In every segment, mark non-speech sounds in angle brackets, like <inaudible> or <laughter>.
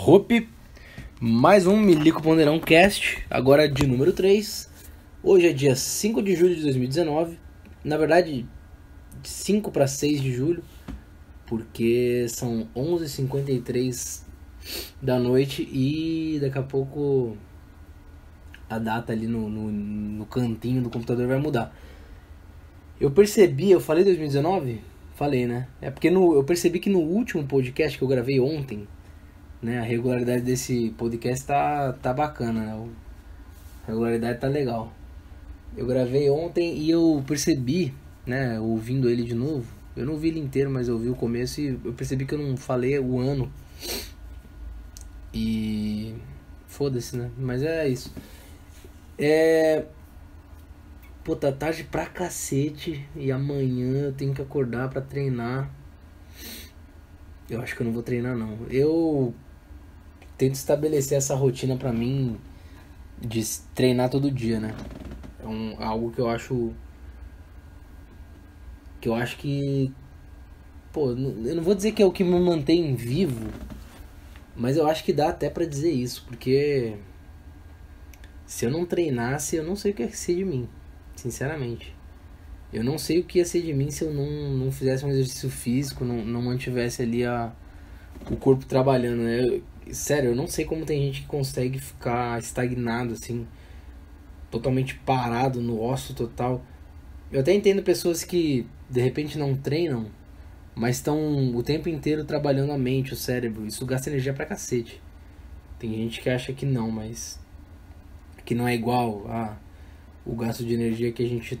Hope, mais um Milico Ponderão Cast, agora de número 3. Hoje é dia 5 de julho de 2019, na verdade, de 5 para 6 de julho, porque são 11h53 da noite e daqui a pouco a data ali no, no, no cantinho do computador vai mudar. Eu percebi, eu falei 2019? Falei, né? É porque no, eu percebi que no último podcast que eu gravei ontem, né? A regularidade desse podcast tá, tá bacana, né? A regularidade tá legal. Eu gravei ontem e eu percebi, né? Ouvindo ele de novo. Eu não vi ele inteiro, mas eu vi o começo e eu percebi que eu não falei o ano. E. Foda-se, né? Mas é isso. É. Pô, tá tarde pra cacete e amanhã eu tenho que acordar pra treinar. Eu acho que eu não vou treinar não. Eu tento estabelecer essa rotina pra mim de treinar todo dia, né? É um, algo que eu acho que eu acho que pô, eu não vou dizer que é o que me mantém vivo, mas eu acho que dá até para dizer isso, porque se eu não treinasse, eu não sei o que ia ser de mim, sinceramente. Eu não sei o que ia ser de mim se eu não, não fizesse um exercício físico, não, não mantivesse ali a, o corpo trabalhando, né? Eu, sério, eu não sei como tem gente que consegue ficar estagnado, assim, totalmente parado no osso total. Eu até entendo pessoas que de repente não treinam, mas estão o tempo inteiro trabalhando a mente, o cérebro. Isso gasta energia pra cacete. Tem gente que acha que não, mas que não é igual a o gasto de energia que a gente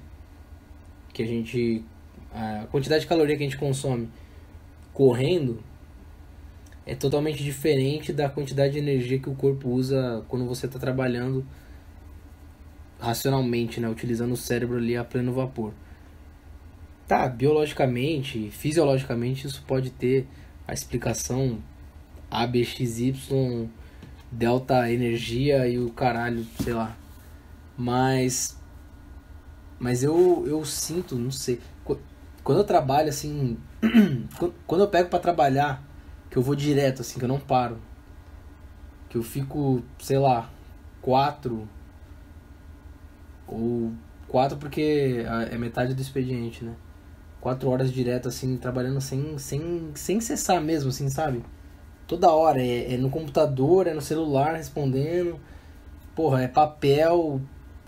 que a gente a quantidade de caloria que a gente consome correndo é totalmente diferente da quantidade de energia que o corpo usa quando você está trabalhando racionalmente, né, utilizando o cérebro ali a pleno vapor. Tá, biologicamente, fisiologicamente isso pode ter a explicação ABXY, delta energia e o caralho, sei lá. Mas mas eu eu sinto, não sei, quando eu trabalho assim, <clears throat> quando eu pego para trabalhar que eu vou direto, assim, que eu não paro. Que eu fico, sei lá, quatro. Ou quatro porque é metade do expediente, né? Quatro horas direto, assim, trabalhando sem, sem, sem cessar mesmo, assim, sabe? Toda hora, é, é no computador, é no celular respondendo. Porra, é papel.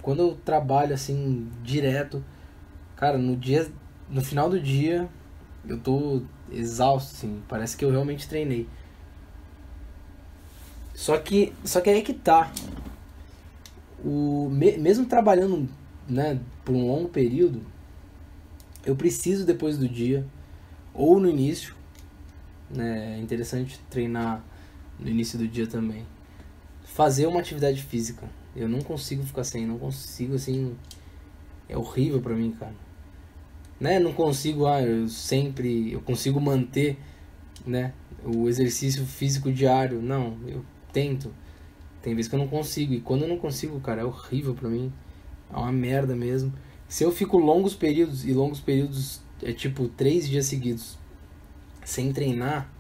Quando eu trabalho, assim, direto, cara, no dia. No final do dia, eu tô exausto, assim. Parece que eu realmente treinei. Só que, só que aí que tá. O, mesmo trabalhando né, por um longo período, eu preciso depois do dia, ou no início, né, é interessante treinar no início do dia também, fazer uma atividade física. Eu não consigo ficar sem, não consigo assim. É horrível pra mim, cara né? Não consigo, ah, eu sempre, eu consigo manter, né? O exercício físico diário, não, eu tento. Tem vezes que eu não consigo e quando eu não consigo, cara, é horrível para mim. É uma merda mesmo. Se eu fico longos períodos e longos períodos é tipo três dias seguidos sem treinar,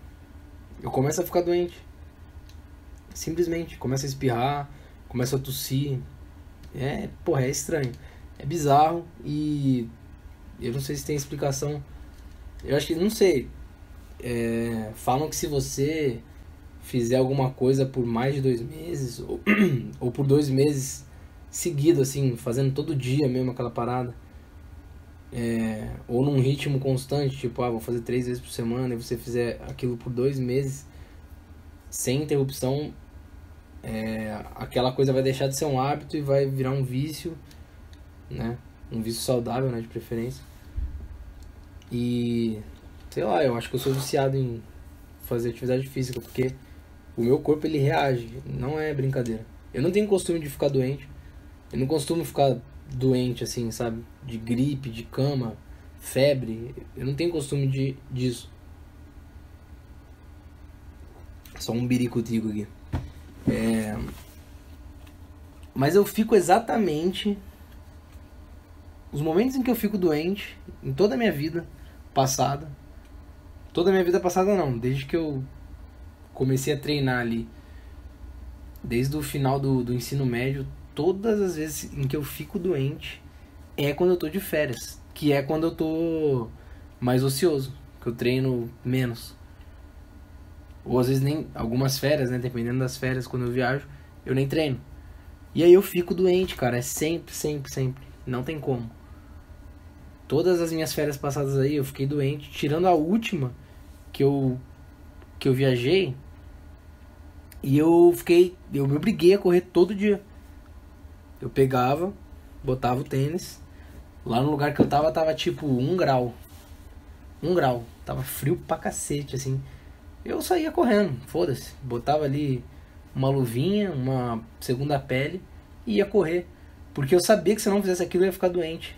eu começo a ficar doente. Simplesmente, começo a espirrar, começo a tossir. É, porra, é estranho. É bizarro e eu não sei se tem explicação. Eu acho que, não sei. É, falam que se você fizer alguma coisa por mais de dois meses, ou, <clears throat> ou por dois meses seguido, assim, fazendo todo dia mesmo aquela parada, é, ou num ritmo constante, tipo, ah, vou fazer três vezes por semana, e você fizer aquilo por dois meses, sem interrupção, é, aquela coisa vai deixar de ser um hábito e vai virar um vício, né? Um vício saudável, né, de preferência. E sei lá, eu acho que eu sou viciado em fazer atividade física, porque o meu corpo ele reage, não é brincadeira. Eu não tenho costume de ficar doente. Eu não costumo ficar doente assim, sabe? De gripe, de cama, febre. Eu não tenho costume de disso. Só um birico-tico aqui. É... Mas eu fico exatamente os momentos em que eu fico doente, em toda a minha vida, passada. Toda a minha vida passada não, desde que eu comecei a treinar ali desde o final do, do ensino médio, todas as vezes em que eu fico doente é quando eu tô de férias, que é quando eu tô mais ocioso, que eu treino menos. Ou às vezes nem algumas férias, né, dependendo das férias quando eu viajo, eu nem treino. E aí eu fico doente, cara, é sempre, sempre, sempre, não tem como. Todas as minhas férias passadas aí eu fiquei doente, tirando a última que eu que eu viajei, e eu fiquei, eu me obriguei a correr todo dia. Eu pegava, botava o tênis. Lá no lugar que eu tava, tava tipo um grau. Um grau. Tava frio pra cacete, assim. Eu saía correndo, foda-se. Botava ali uma luvinha, uma segunda pele e ia correr. Porque eu sabia que se eu não fizesse aquilo eu ia ficar doente.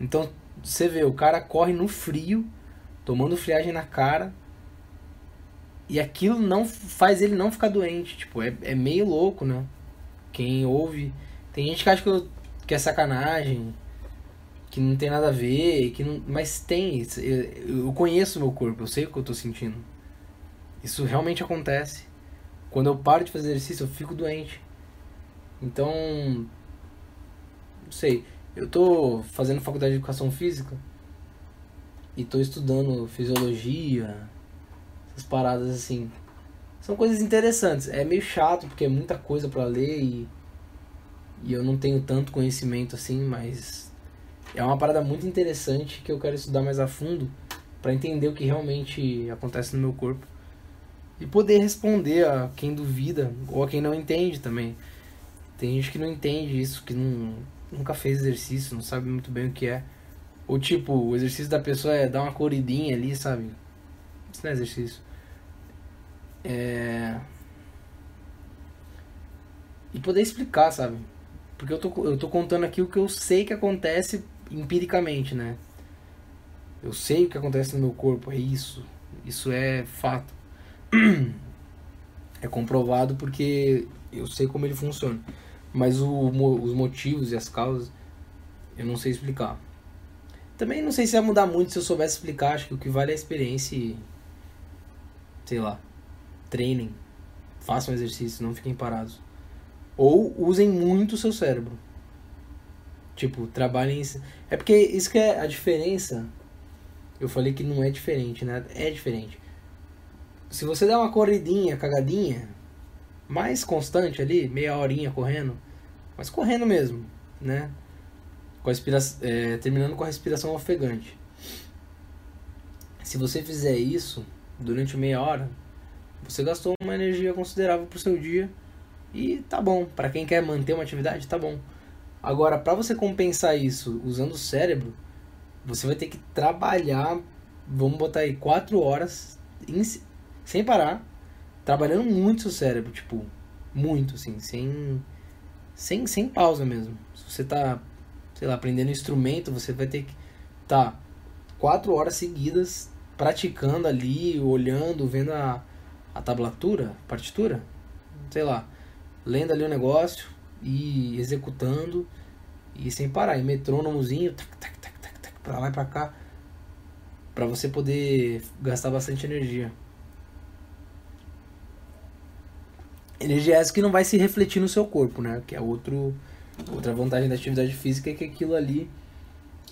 Então, você vê, o cara corre no frio, tomando friagem na cara. E aquilo não faz ele não ficar doente. Tipo, é, é meio louco, né? Quem ouve tem gente que acha que, eu, que é sacanagem, que não tem nada a ver, que não, mas tem. Eu, eu conheço o meu corpo, eu sei o que eu tô sentindo. Isso realmente acontece. Quando eu paro de fazer exercício, eu fico doente. Então, não sei. Eu tô fazendo faculdade de educação física e tô estudando fisiologia, essas paradas assim. São coisas interessantes. É meio chato porque é muita coisa para ler e e eu não tenho tanto conhecimento assim, mas é uma parada muito interessante que eu quero estudar mais a fundo para entender o que realmente acontece no meu corpo e poder responder a quem duvida ou a quem não entende também. Tem gente que não entende isso, que não, nunca fez exercício, não sabe muito bem o que é. Ou tipo, o exercício da pessoa é dar uma corridinha ali, sabe? Isso não é exercício. É. E poder explicar, sabe? Porque eu tô, eu tô contando aqui o que eu sei que acontece empiricamente, né? Eu sei o que acontece no meu corpo, é isso. Isso é fato. <clears throat> É comprovado porque eu sei como ele funciona. Mas o, os motivos e as causas eu não sei explicar. Também não sei se ia mudar muito se eu soubesse explicar. Acho que o que vale é a experiência e. Sei lá. Treinem. Façam exercício, não fiquem parados. Ou usem muito o seu cérebro. Tipo, trabalhem. É porque isso que é a diferença. Eu falei que não é diferente, né? É diferente. Se você der uma corridinha, cagadinha, mais constante ali, meia horinha correndo, mas correndo mesmo, né? Com a. É, terminando com a respiração ofegante. Se você fizer isso durante meia hora, você gastou uma energia considerável pro seu dia e tá bom, para quem quer manter uma atividade, tá bom. Agora, para você compensar isso usando o cérebro, você vai ter que trabalhar, vamos botar aí, 4 horas em, sem parar, trabalhando muito seu cérebro, tipo, muito, assim, sem, sem, sem pausa mesmo. Se você tá, sei lá, aprendendo instrumento, você vai ter que tá 4 horas seguidas praticando ali, olhando, vendo a, a tablatura, partitura, sei lá lendo ali o negócio e executando e sem parar. E metrônomozinho, tac, tac, tac, tac, tac, pra lá e pra cá, pra você poder gastar bastante energia. Energia essa que não vai se refletir no seu corpo, né? Que é outro, outra vantagem da atividade física é que aquilo ali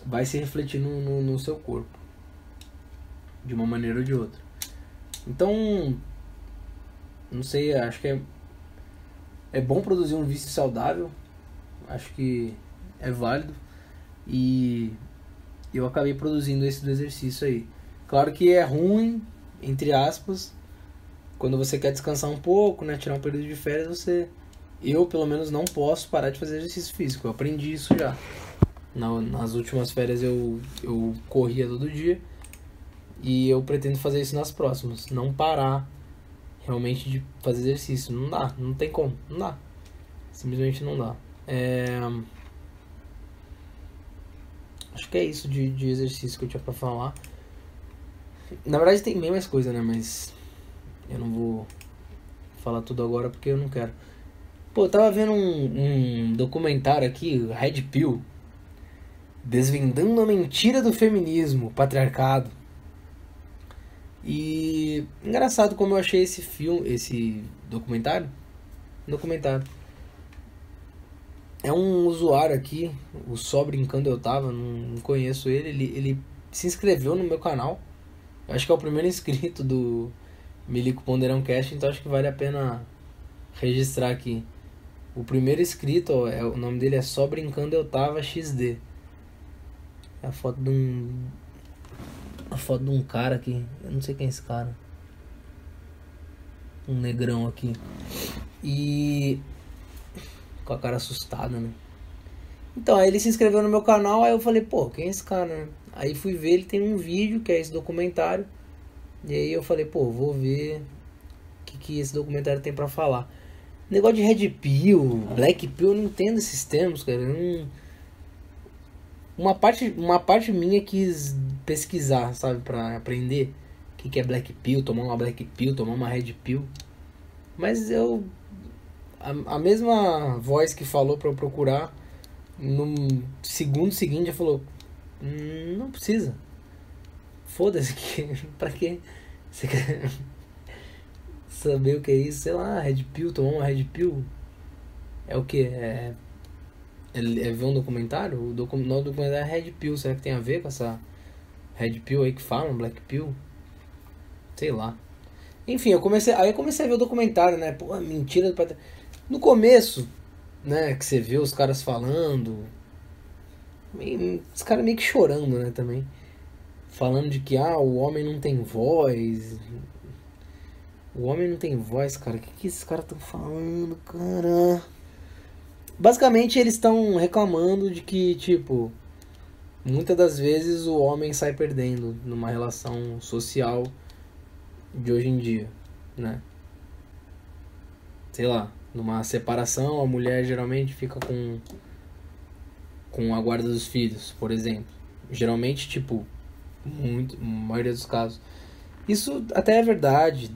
vai se refletir no, no, no seu corpo. De uma maneira ou de outra. Então, não sei, acho que é é bom produzir um vício saudável, acho que é válido. E eu acabei produzindo esse do exercício aí. Claro que é ruim, entre aspas, quando você quer descansar um pouco, né, tirar um período de férias, você eu pelo menos não posso parar de fazer exercício físico. Eu aprendi isso já. nas últimas férias eu, eu corria todo dia e eu pretendo fazer isso nas próximas. Não parar realmente de fazer exercício. Não dá, não tem como, não dá. Simplesmente não dá. É... Acho que é isso de, de exercício que eu tinha pra falar. Na verdade tem bem mais coisa, né? Mas eu não vou falar tudo agora porque eu não quero. Pô, eu tava vendo um, um documentário aqui, Red Pill, desvendando a mentira do feminismo, patriarcado. E engraçado como eu achei esse filme, esse documentário. documentário. É um usuário aqui, o Só Brincando Eu Tava, não, conheço ele, ele, ele se inscreveu no meu canal. Acho que é o primeiro inscrito do Milico Ponderão Cast, então acho que vale a pena registrar aqui. O primeiro inscrito, ó, é, o nome dele é Só Brincando Eu Tava XD. É a foto de um. A foto de um cara aqui. Eu não sei quem é esse cara. Um negrão aqui. E. Com a cara assustada, né? Então, aí ele se inscreveu no meu canal, aí eu falei, pô, quem é esse cara, né? Aí fui ver, ele tem um vídeo, que é esse documentário. E aí eu falei, pô, vou ver o que, que esse documentário tem para falar. Negócio de Red Pill, Black Pill, eu não entendo esses termos, cara. Não... Uma, parte, uma parte minha quis pesquisar, sabe, pra aprender o que, que é Black Pill, tomar uma Black Pill, tomar uma Red Pill. Mas eu. A, a mesma voz que falou pra eu procurar, no segundo seguinte já falou: Hum, não precisa. Foda-se que. <laughs> pra quê? Você quer <laughs> saber o que é isso? Sei lá, Red Pill, tomar uma Red Pill. É o que? É, é, é ver um documentário? O docu, não, documentário é Red Pill. Será que tem a ver com essa Red Pill aí que falam, Black Pill? Sei lá. Enfim, eu comecei. Aí eu comecei a ver o documentário, né? Pô, mentira do No começo, né, que você vê os caras falando meio, os caras meio que chorando, né, também. Falando de que, ah, o homem não tem voz. O homem não tem voz, cara. O que, que esses caras estão falando, cara? Basicamente, eles estão reclamando de que, tipo, muitas das vezes o homem sai perdendo numa relação social de hoje em dia, né? Sei lá, numa separação, a mulher geralmente fica com com a guarda dos filhos, por exemplo. Geralmente, tipo, muito, maioria dos casos. Isso até é verdade.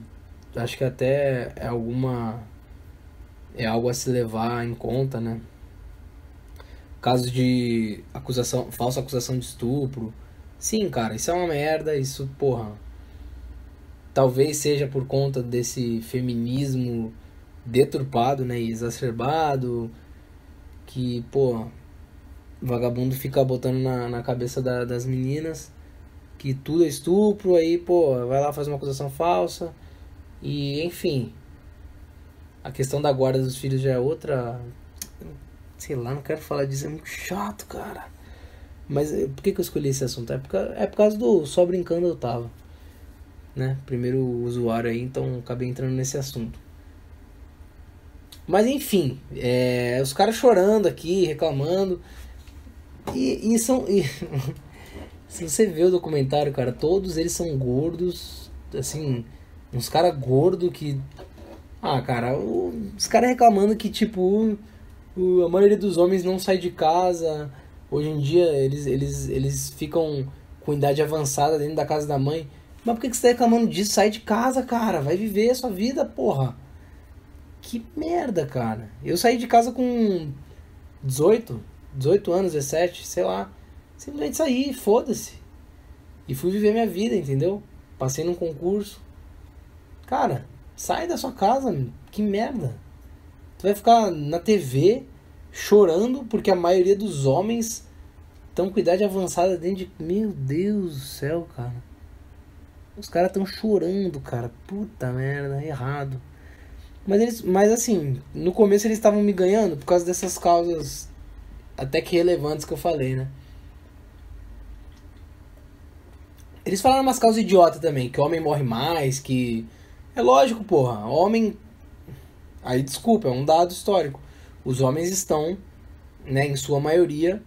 Acho que até é alguma é algo a se levar em conta, né? Caso de acusação, falsa acusação de estupro. Sim, cara, isso é uma merda, isso, porra. Talvez seja por conta desse feminismo deturpado, né, e exacerbado, que, porra, vagabundo fica botando na, na cabeça da, das meninas que tudo é estupro, aí, pô, vai lá fazer uma acusação falsa. E, enfim. A questão da guarda dos filhos já é outra. Sei lá, não quero falar disso, é muito chato, cara. Mas eh, por que, que eu escolhi esse assunto? É por, causa, é por causa do Só Brincando Eu Tava. Né? Primeiro usuário aí, então acabei entrando nesse assunto. Mas enfim, é, os caras chorando aqui, reclamando. E, e são. E, <laughs> se você vê o documentário, cara, todos eles são gordos, assim, uns caras gordos que. Ah, cara, o, os caras reclamando que, tipo, o, a maioria dos homens não sai de casa. Hoje em dia eles, eles, eles ficam com idade avançada dentro da casa da mãe. Mas por que, que você tá reclamando disso? Sai de casa, cara. Vai viver a sua vida, porra. Que merda, cara. Eu saí de casa com 18, 18 anos, 17, sei lá. Simplesmente saí, foda-se. E fui viver minha vida, entendeu? Passei num concurso. Cara, sai da sua casa, que merda. Tu vai ficar na TV chorando porque a maioria dos homens estão com idade avançada dentro de. Meu Deus do céu, cara. Os caras estão chorando, cara. Puta merda, errado. Mas eles, mas assim, no começo eles estavam me ganhando por causa dessas causas até que relevantes que eu falei, né? Eles falaram umas causas idiota também, que o homem morre mais, que. É lógico, porra. Homem. Aí, desculpa, é um dado histórico. Os homens estão, né, em sua maioria,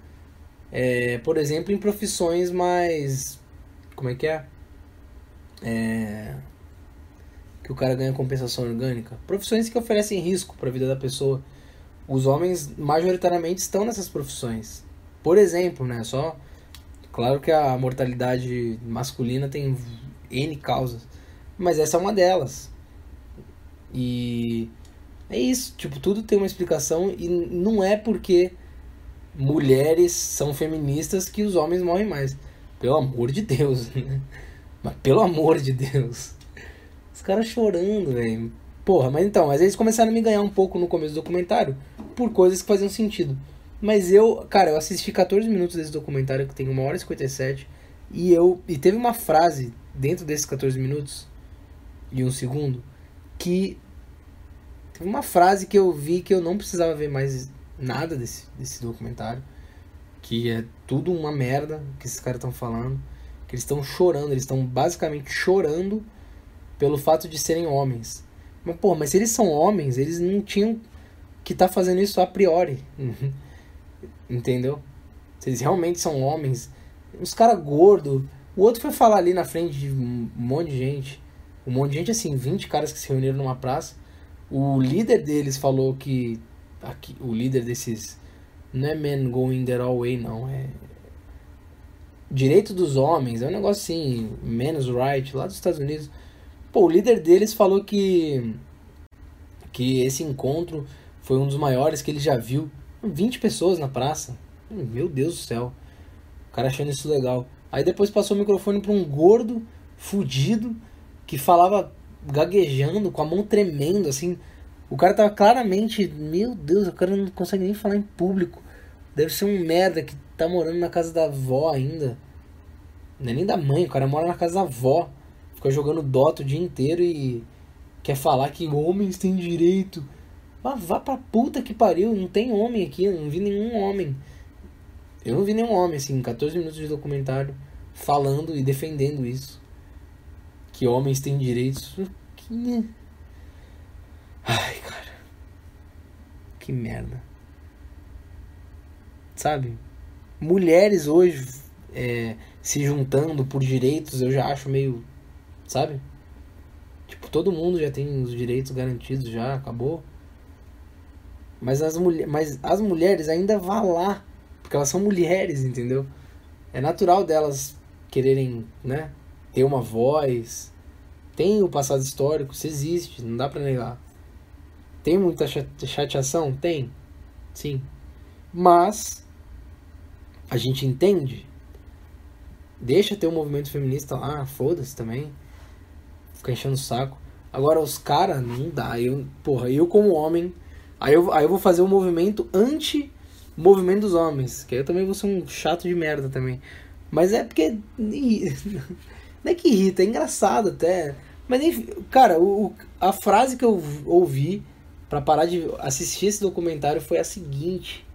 é, por exemplo, em profissões mais. Como é que é? É. Que o cara ganha compensação orgânica. Profissões que oferecem risco para a vida da pessoa os homens majoritariamente estão nessas profissões. Por exemplo, né? Só claro que a mortalidade masculina tem N causas, mas essa é uma delas. E é isso, tipo, tudo tem uma explicação e não é porque mulheres são feministas que os homens morrem mais. Pelo amor de Deus, <laughs> né? Mas pelo amor de Deus. Os caras chorando, velho. Porra, mas então, mas eles começaram a me ganhar um pouco no começo do documentário por coisas que faziam sentido. Mas eu, cara, eu assisti 14 minutos desse documentário que tem 1 hora e 57 e eu e teve uma frase dentro desses 14 minutos e um segundo que teve uma frase que eu vi que eu não precisava ver mais nada desse, desse documentário, que é tudo uma merda que esses caras estão falando, que eles estão chorando, eles estão basicamente chorando pelo fato de serem homens. Mas, pô, mas se eles são homens, eles não tinham que estar tá fazendo isso a priori. <laughs> Entendeu? Eles realmente são homens, os caras gordos. O outro foi falar ali na frente de um monte de gente. Um monte de gente, assim, 20 caras que se reuniram numa praça. O líder deles falou que. Aqui, o líder desses. Não é men going their all way, não. É. Direito dos homens. É um negócio assim. Men's right, lá dos Estados Unidos. Pô, o líder deles falou que. Que esse encontro foi um dos maiores que ele já viu. 20 pessoas na praça. Meu Deus do céu. O cara achando isso legal. Aí depois passou o microfone para um gordo, fudido, que falava gaguejando, com a mão tremendo, assim. O cara tava claramente, meu Deus, o cara não consegue nem falar em público. Deve ser um merda que tá morando na casa da avó ainda. Não é nem da mãe, o cara mora na casa da avó. Fica jogando Dota o dia inteiro e quer falar que homens têm direito. Mas vá pra puta que pariu, não tem homem aqui, eu não vi nenhum homem. Eu não vi nenhum homem, assim, 14 minutos de documentário, falando e defendendo isso que homens têm direitos. Que... Ai, cara. Que merda. Sabe? Mulheres hoje é, se juntando por direitos, eu já acho meio. Sabe? Tipo, todo mundo já tem os direitos garantidos, já acabou. Mas as, mas as mulheres ainda vão lá. Porque elas são mulheres, entendeu? É natural delas quererem, né? Ter uma voz, tem o passado histórico, isso existe, não dá para negar. Tem muita chateação? Tem. Sim. Mas a gente entende. Deixa ter um movimento feminista lá, foda-se também. Fica enchendo o saco. Agora os caras, não dá. Eu, porra, eu como homem, aí eu, aí eu vou fazer um movimento anti movimento dos homens, que aí eu também vou ser um chato de merda também. Mas é porque <laughs> Não é que irrita, é engraçado até. Mas enfim, cara, o, a frase que eu ouvi para parar de assistir esse documentário foi a seguinte.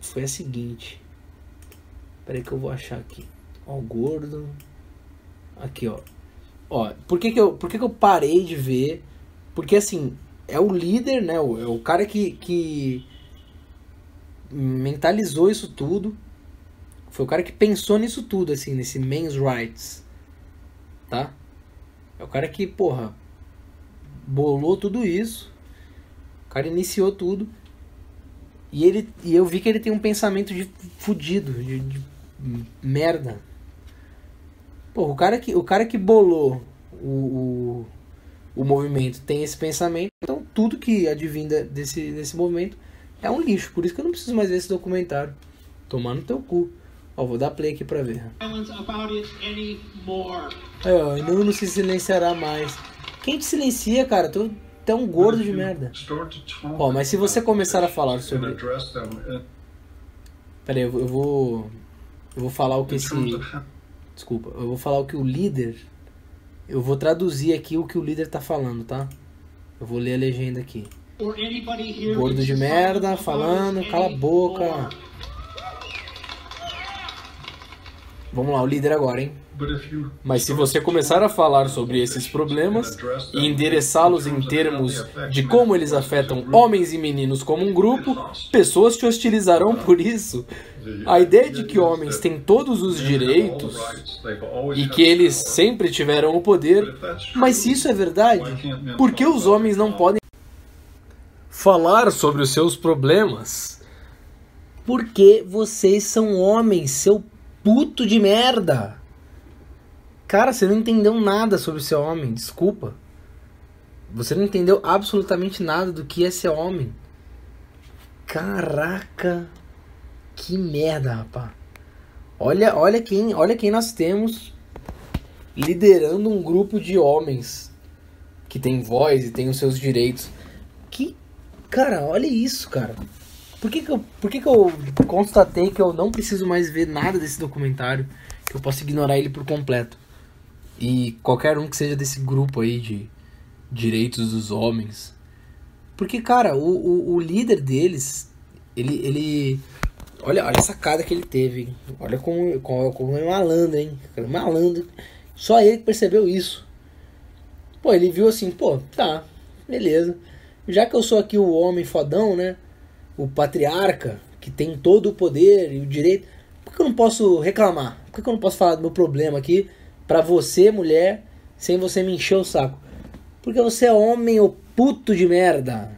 Foi a seguinte. Peraí que eu vou achar aqui. Ó, o gordo. Aqui, ó. Ó, por que que eu, por que que eu parei de ver? Porque assim, é o líder, né? O, é o cara que, que mentalizou isso tudo. Foi o cara que pensou nisso tudo, assim, nesse men's rights. Tá? É o cara que, porra, bolou tudo isso. O cara iniciou tudo. E, ele, e eu vi que ele tem um pensamento de fudido, de, de merda. Porra, o cara que, o cara que bolou o, o, o movimento tem esse pensamento, então tudo que advinda desse, desse movimento é um lixo. Por isso que eu não preciso mais ver esse documentário. Tomar no teu cu. Ó, vou dar play aqui pra ver. Aí, ó, não, não se silenciará mais. Quem te silencia, cara? Tu, é um gordo de merda. Ó, mas se você começar a falar sobre... Pera aí, eu vou... Eu vou falar o que esse... Desculpa, eu vou falar o que o líder... Eu vou traduzir aqui o que o líder tá falando, tá? Eu vou ler a legenda aqui. Gordo de merda, falando, cala a boca. Vamos lá, o líder agora, hein? Mas se você começar a falar sobre esses problemas e endereçá-los em termos de como eles afetam homens e meninos como um grupo, pessoas te hostilizarão por isso. A ideia de que homens têm todos os direitos e que eles sempre tiveram o poder, mas se isso é verdade, por que os homens não podem falar sobre os seus problemas? Porque vocês são homens, seu puto de merda. Cara, você não entendeu nada sobre ser homem, desculpa. Você não entendeu absolutamente nada do que é ser homem. Caraca, que merda, rapaz. Olha, olha quem, olha quem nós temos liderando um grupo de homens que que tem voz e tem os seus direitos. Que, cara, olha isso, cara. Por que que eu, por que que eu constatei que eu não preciso mais ver nada desse documentário? Que eu posso ignorar ele por completo. E qualquer um que seja desse grupo aí de direitos dos homens. Porque, cara, o, o, o líder deles, ele, ele Olha, olha a sacada que ele teve. Olha como, como, como é malandro, hein? Malandro. Só ele que percebeu isso. Pô, ele viu assim, pô, tá, beleza. Já que eu sou aqui o homem fodão, né? O patriarca, que tem todo o poder e o direito, por que eu não posso reclamar? Por que eu não posso falar do meu problema aqui pra você, mulher, sem você me encher o saco? Porque você é homem, ô puto de merda.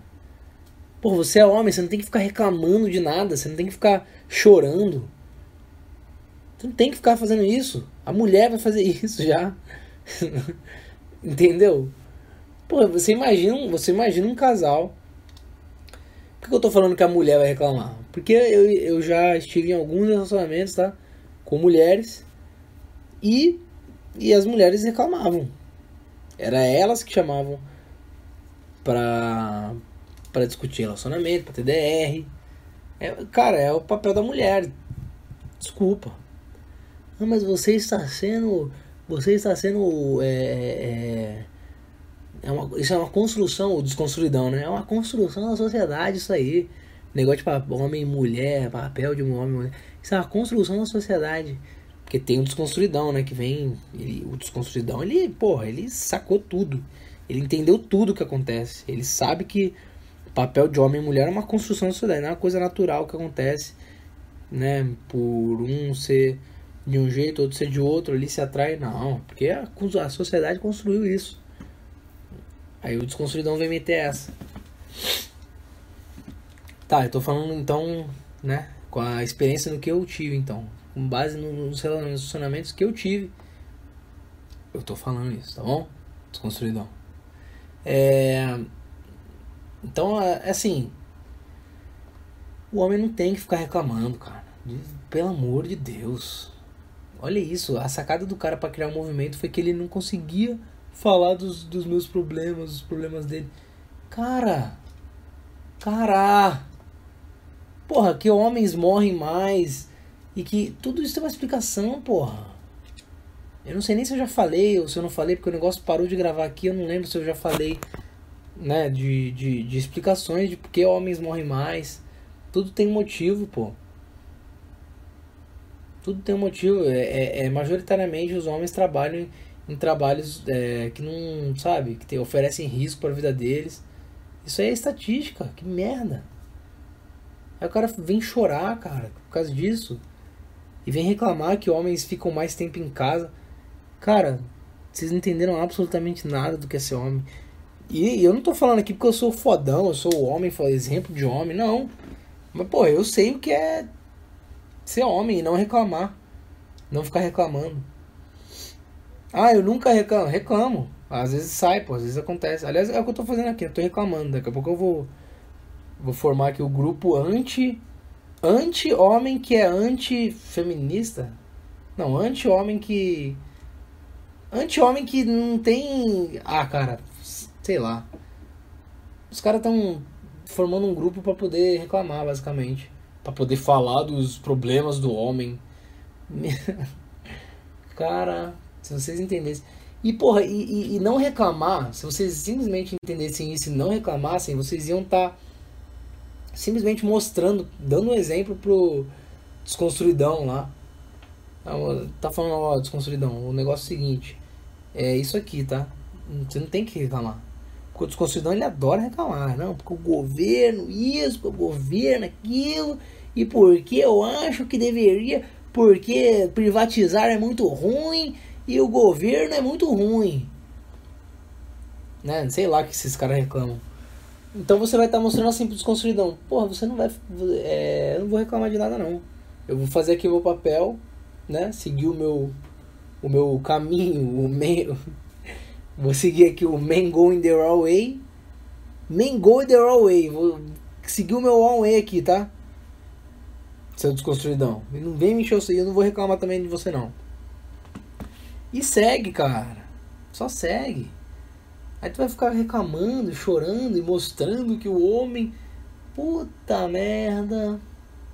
Pô, você é homem, você não tem que ficar reclamando de nada, você não tem que ficar chorando. Você não tem que ficar fazendo isso. A mulher vai fazer <laughs> isso já. Entendeu? Pô, você imagina, você imagina um casal. Que eu tô falando que a mulher vai reclamar? Porque eu, eu já estive em alguns relacionamentos, tá? Com mulheres. E, e as mulheres reclamavam. Era elas que chamavam pra, para discutir relacionamento, para ter DR. É, cara, é o papel da mulher. Desculpa. Não, mas você está sendo. Você está sendo. É, é, é uma, isso é uma construção, o desconstruidão, né? É uma construção da sociedade, isso aí. Negócio de homem e mulher, papel de homem e mulher. Isso é uma construção da sociedade. Porque tem o desconstruidão, né? Que vem. Ele, o desconstruidão, ele, porra, ele sacou tudo. Ele entendeu tudo que acontece. Ele sabe que papel de homem e mulher é uma construção da sociedade, não é uma coisa natural que acontece, né? Por um ser de um jeito, outro ser de outro, ali se atrai, não, porque a, a sociedade construiu isso. Aí o desconstruidão vem meter essa. Tá, eu tô falando então, né, com a experiência no que eu tive, então, com base nos relacionamentos que eu tive. Eu tô falando isso, tá bom? Desconstruidão. É, então, é, é assim. O homem não tem que ficar reclamando, cara. Pelo amor de Deus. Olha isso. A sacada do cara para criar um movimento foi que ele não conseguia falar dos, dos meus problemas, dos problemas dele. Cara. Cara. Porra, que homens morrem mais. E que tudo isso tem uma explicação, porra. Eu não sei nem se eu já falei ou se eu não falei, porque o negócio parou de gravar aqui. Eu não lembro se eu já falei né, de, de, de explicações de por que homens morrem mais. Tudo tem motivo, pô. Tudo tem um motivo. É, é, é majoritariamente os homens trabalham em, trabalhos é, que não, sabe, que te, oferecem risco para a vida deles. Isso aí é estatística, que merda. Aí o cara vem chorar, cara, por causa disso. E vem reclamar que homens ficam mais tempo em casa. Cara, vocês não entenderam absolutamente nada do que é ser homem. E, eu não tô falando aqui porque eu sou fodão, eu sou homem, exemplo de homem, não. Mas, pô, eu sei o que é ser homem e não reclamar. Não ficar reclamando. Ah, eu nunca reclamo. Reclamo. Às vezes sai, pô, às vezes acontece. Aliás, é o que eu tô fazendo aqui, eu tô reclamando. Daqui a pouco eu vou, vou formar aqui o grupo anti. Anti-homem que é anti-feminista. Não, anti-homem que. Anti-homem que não tem. Ah, cara, sei lá. Os caras estão formando um grupo para poder reclamar, basicamente. para poder falar dos problemas do homem. <laughs> cara, se vocês entendessem. E, porra, e, e, e, não reclamar, se vocês simplesmente entendessem isso e não reclamassem, vocês iam estar tá simplesmente mostrando, dando um exemplo pro desconstruidão lá. Tá falando, ó, desconstruidão, o negócio é o seguinte, é isso aqui, tá? Você não tem que reclamar. Porque o desconstruidão ele adora reclamar, não, porque o governo isso, o governo aquilo, e porque eu acho que deveria, porque privatizar é muito ruim e o governo é muito ruim. Né? Sei lá que esses caras reclamam. Então você vai estar tá mostrando assim pro desconstruidão. Porra, você não vai. É, eu não vou reclamar de nada não. Eu vou fazer aqui o meu papel, né? Seguir o meu. O meu caminho, o meio <laughs> Vou seguir aqui o Man Going the Raw Way. Man the Raw Way. Vou seguir o meu One Way aqui, tá? Seu desconstruidão. Não vem me encher o eu não vou reclamar também de você não. E segue, cara. Só segue. Aí tu vai ficar reclamando, chorando e mostrando que o homem. Puta merda.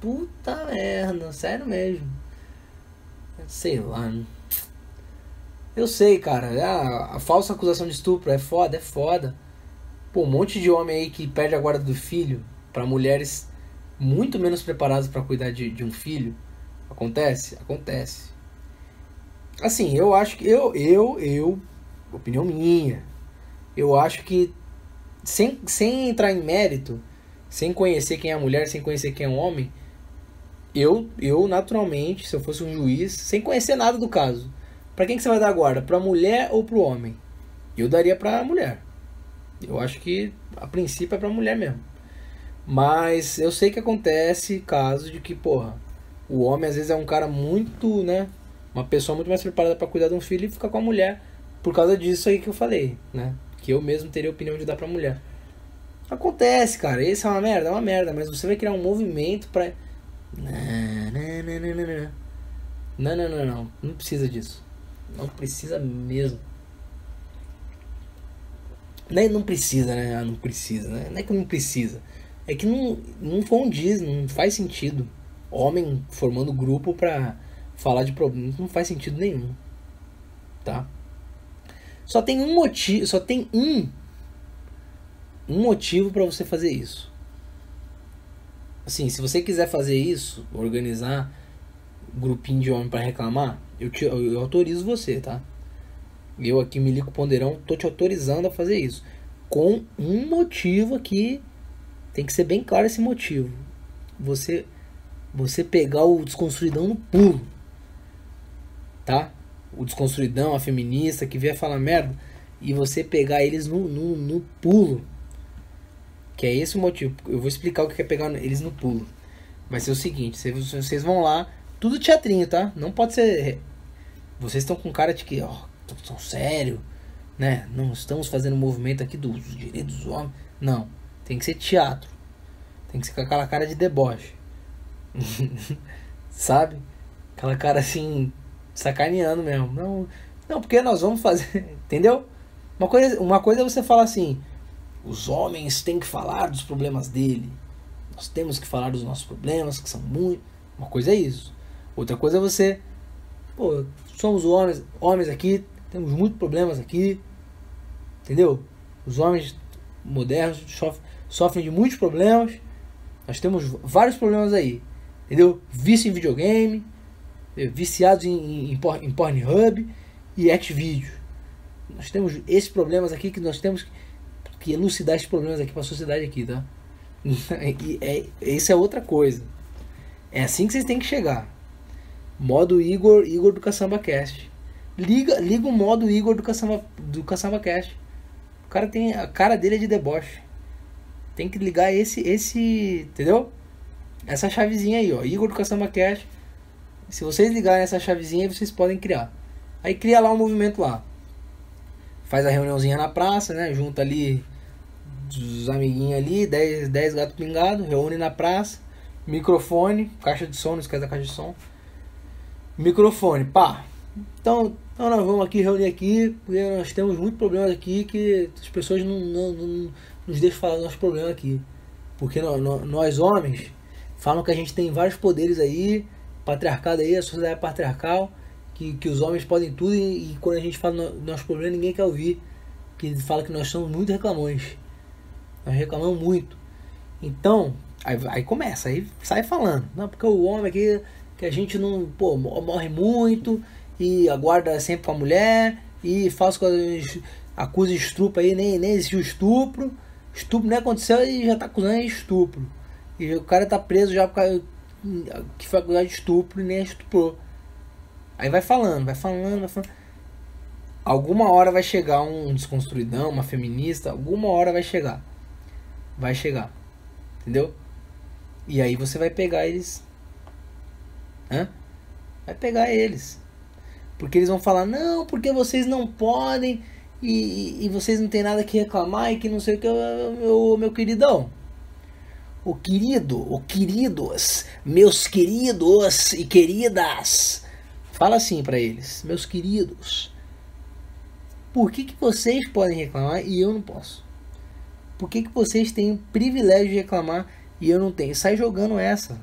Puta merda. Sério mesmo. Sei lá. Eu sei, cara. A, a falsa acusação de estupro é foda, é foda. Pô, um monte de homem aí que perde a guarda do filho para mulheres muito menos preparadas para cuidar de, de um filho. Acontece? Acontece. Assim, eu acho que. Eu, eu, eu. Opinião minha eu acho que sem, sem entrar em mérito, sem conhecer quem é a mulher, sem conhecer quem é o homem, eu, eu naturalmente, se eu fosse um juiz, sem conhecer nada do caso, para quem que você vai dar guarda? Para mulher ou para o homem? Eu daria para a mulher. Eu acho que a princípio é para mulher mesmo. Mas eu sei que acontece casos de que, porra, o homem às vezes é um cara muito, né, uma pessoa muito mais preparada para cuidar de um filho e fica com a mulher por causa disso aí que eu falei, né? que eu mesmo teria opinião de dar pra mulher. Acontece, cara. Isso é uma merda, é uma merda. Mas você vai criar um movimento pra. Não, não, não, não, não. Não, não, não, não. Precisa disso. Não precisa mesmo. Não, é, não precisa, né? Ah, não precisa, né? Não é que não precisa. É que não, não condiz, não faz sentido. Homem formando grupo pra falar de problemas não faz sentido nenhum. Tá? Só tem um motivo, só tem um um motivo para você fazer isso. Assim, se você quiser fazer isso, organizar um grupinho de homem para reclamar, eu, te, eu, eu, autorizo você, tá? Eu aqui, Milico Ponderão, tô te autorizando a fazer isso. Com um motivo aqui, tem que ser bem claro esse motivo. Você você pegar o desconstruidão no pulo. Tá? o desconstruidão, a feminista, que vier falar merda, e você pegar eles no, no, no pulo. Que é esse o motivo. Eu vou explicar o que é pegar eles no pulo. Vai ser o seguinte, vocês vão lá, tudo teatrinho, tá? Não pode ser. Vocês estão com cara de que, ó, tão sério, né? Não estamos fazendo movimento aqui dos direitos dos homens. Não. Tem que ser teatro. Tem que ser com aquela cara de deboche. <laughs> Sabe? Aquela cara assim, sacaneando mesmo. Não, não, porque nós vamos fazer, <laughs> entendeu? Uma coisa, uma coisa é você falar assim: os homens têm que falar dos problemas dele. Nós temos que falar dos nossos problemas, que são muito. Uma coisa é isso. Outra coisa é você, pô, somos homens, homens aqui, temos muitos problemas aqui. Entendeu? Os homens modernos sofrem, de muitos problemas. Nós temos vários problemas aí. Entendeu? Vício em videogame, viciados em, em, em Pornhub e Xvideos. Nós temos esses problemas aqui que nós temos que elucidar esses problemas aqui para a sociedade aqui, tá? <laughs> E é, isso é outra coisa. É assim que vocês têm que chegar. Modo Igor, Igor do Caçamba Cast. Liga, liga o modo Igor do Caçamba, do Caçamba Cast. O cara tem a cara dele é de deboche. Tem que ligar esse esse, entendeu? Essa chavezinha aí, ó, Igor do Caçamba Cast se vocês ligarem essa chavezinha, vocês podem criar. Aí cria lá um movimento lá. Faz a reuniãozinha na praça, né? Junta ali os amiguinhos ali, 10, 10 gatos pingados, reúne na praça, microfone, caixa de som, não esquece da caixa de som. Microfone, pá. Então, então nós vamos aqui reunir aqui, porque nós temos muitos problemas aqui que as pessoas não, não, não nos deixam falar nossos problemas aqui. Porque nós, nós homens falam que a gente tem vários poderes aí, patriarcado aí, a sociedade patriarcal, que, que os homens podem tudo e, e quando a gente fala no, nosso problema ninguém quer ouvir. Que fala que nós somos muito reclamões. Nós reclamamos muito. Então, aí, aí começa, aí sai falando. Não, porque o homem aqui, que a gente não, pô, morre muito e aguarda sempre com a mulher e faz coisas, acusa estupro aí, nem, nem existiu estupro. Estupro nem aconteceu e já tá acusando estupro. E o cara tá preso já por causa que foi acusado de estupro e nem estuprou. Aí vai falando, vai falando, vai falando. Alguma hora vai chegar um desconstruidão, uma feminista, alguma hora vai chegar. Vai chegar. Entendeu? E aí você vai pegar eles. Hã? Vai pegar eles. Porque eles vão falar, não, porque vocês não podem e, e vocês não tem nada que reclamar e que não sei o que, meu, meu queridão o querido, o queridos, meus queridos e queridas. Fala assim para eles, meus queridos. Por que, que vocês podem reclamar e eu não posso? Por que, que vocês têm o privilégio de reclamar e eu não tenho? Sai jogando essa.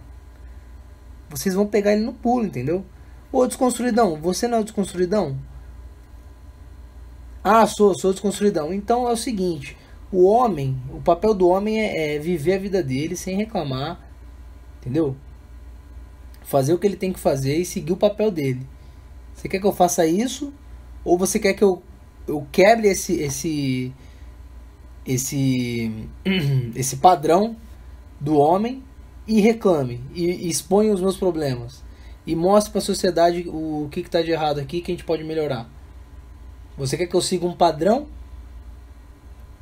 Vocês vão pegar ele no pulo, entendeu? Ô desconstruidão, você não é desconstruidão? Ah, sou, sou desconstruidão. Então é o seguinte: o homem, o papel do homem é, é viver a vida dele sem reclamar, entendeu? Fazer o que ele tem que fazer e seguir o papel dele. Você quer que eu faça isso? Ou você quer que eu, eu quebre esse, esse, esse, <clears throat> esse padrão do homem e reclame e, e exponha os meus problemas e mostre para a sociedade o que está de errado aqui que a gente pode melhorar? Você quer que eu siga um padrão?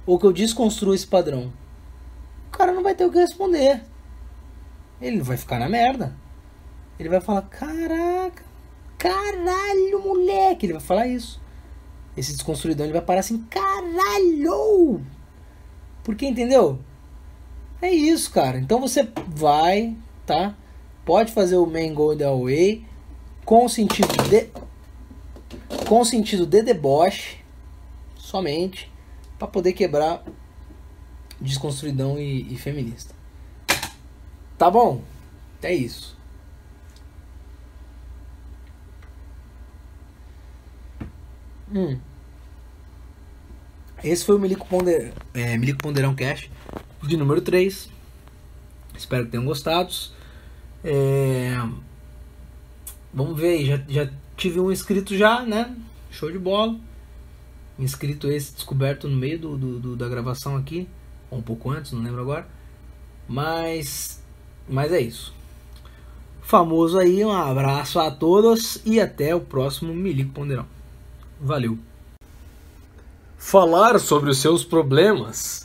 Ou que eu desconstrua esse padrão? O cara não vai ter o que responder. Ele vai ficar na merda. Ele vai falar: Caraca, Caralho, moleque! Ele vai falar isso. Esse desconstruidão ele vai parar assim, caralho! Porque, entendeu? É isso, cara. Então você vai, tá? Pode fazer o main goal the away com sentido de com sentido de deboche somente para poder quebrar desconstruidão e, e feminista. Tá bom? É isso. Hum. Esse foi o Milico, Ponder, é, Milico Ponderão Cash de número 3. Espero que tenham gostado. É, vamos ver já, já tive um inscrito já, né? Show de bola. Inscrito esse descoberto no meio do, do, do, da gravação aqui. Ou um pouco antes, não lembro agora. Mas, mas é isso. Famoso aí, um abraço a todos e até o próximo Milico Ponderão. Valeu. Falar sobre os seus problemas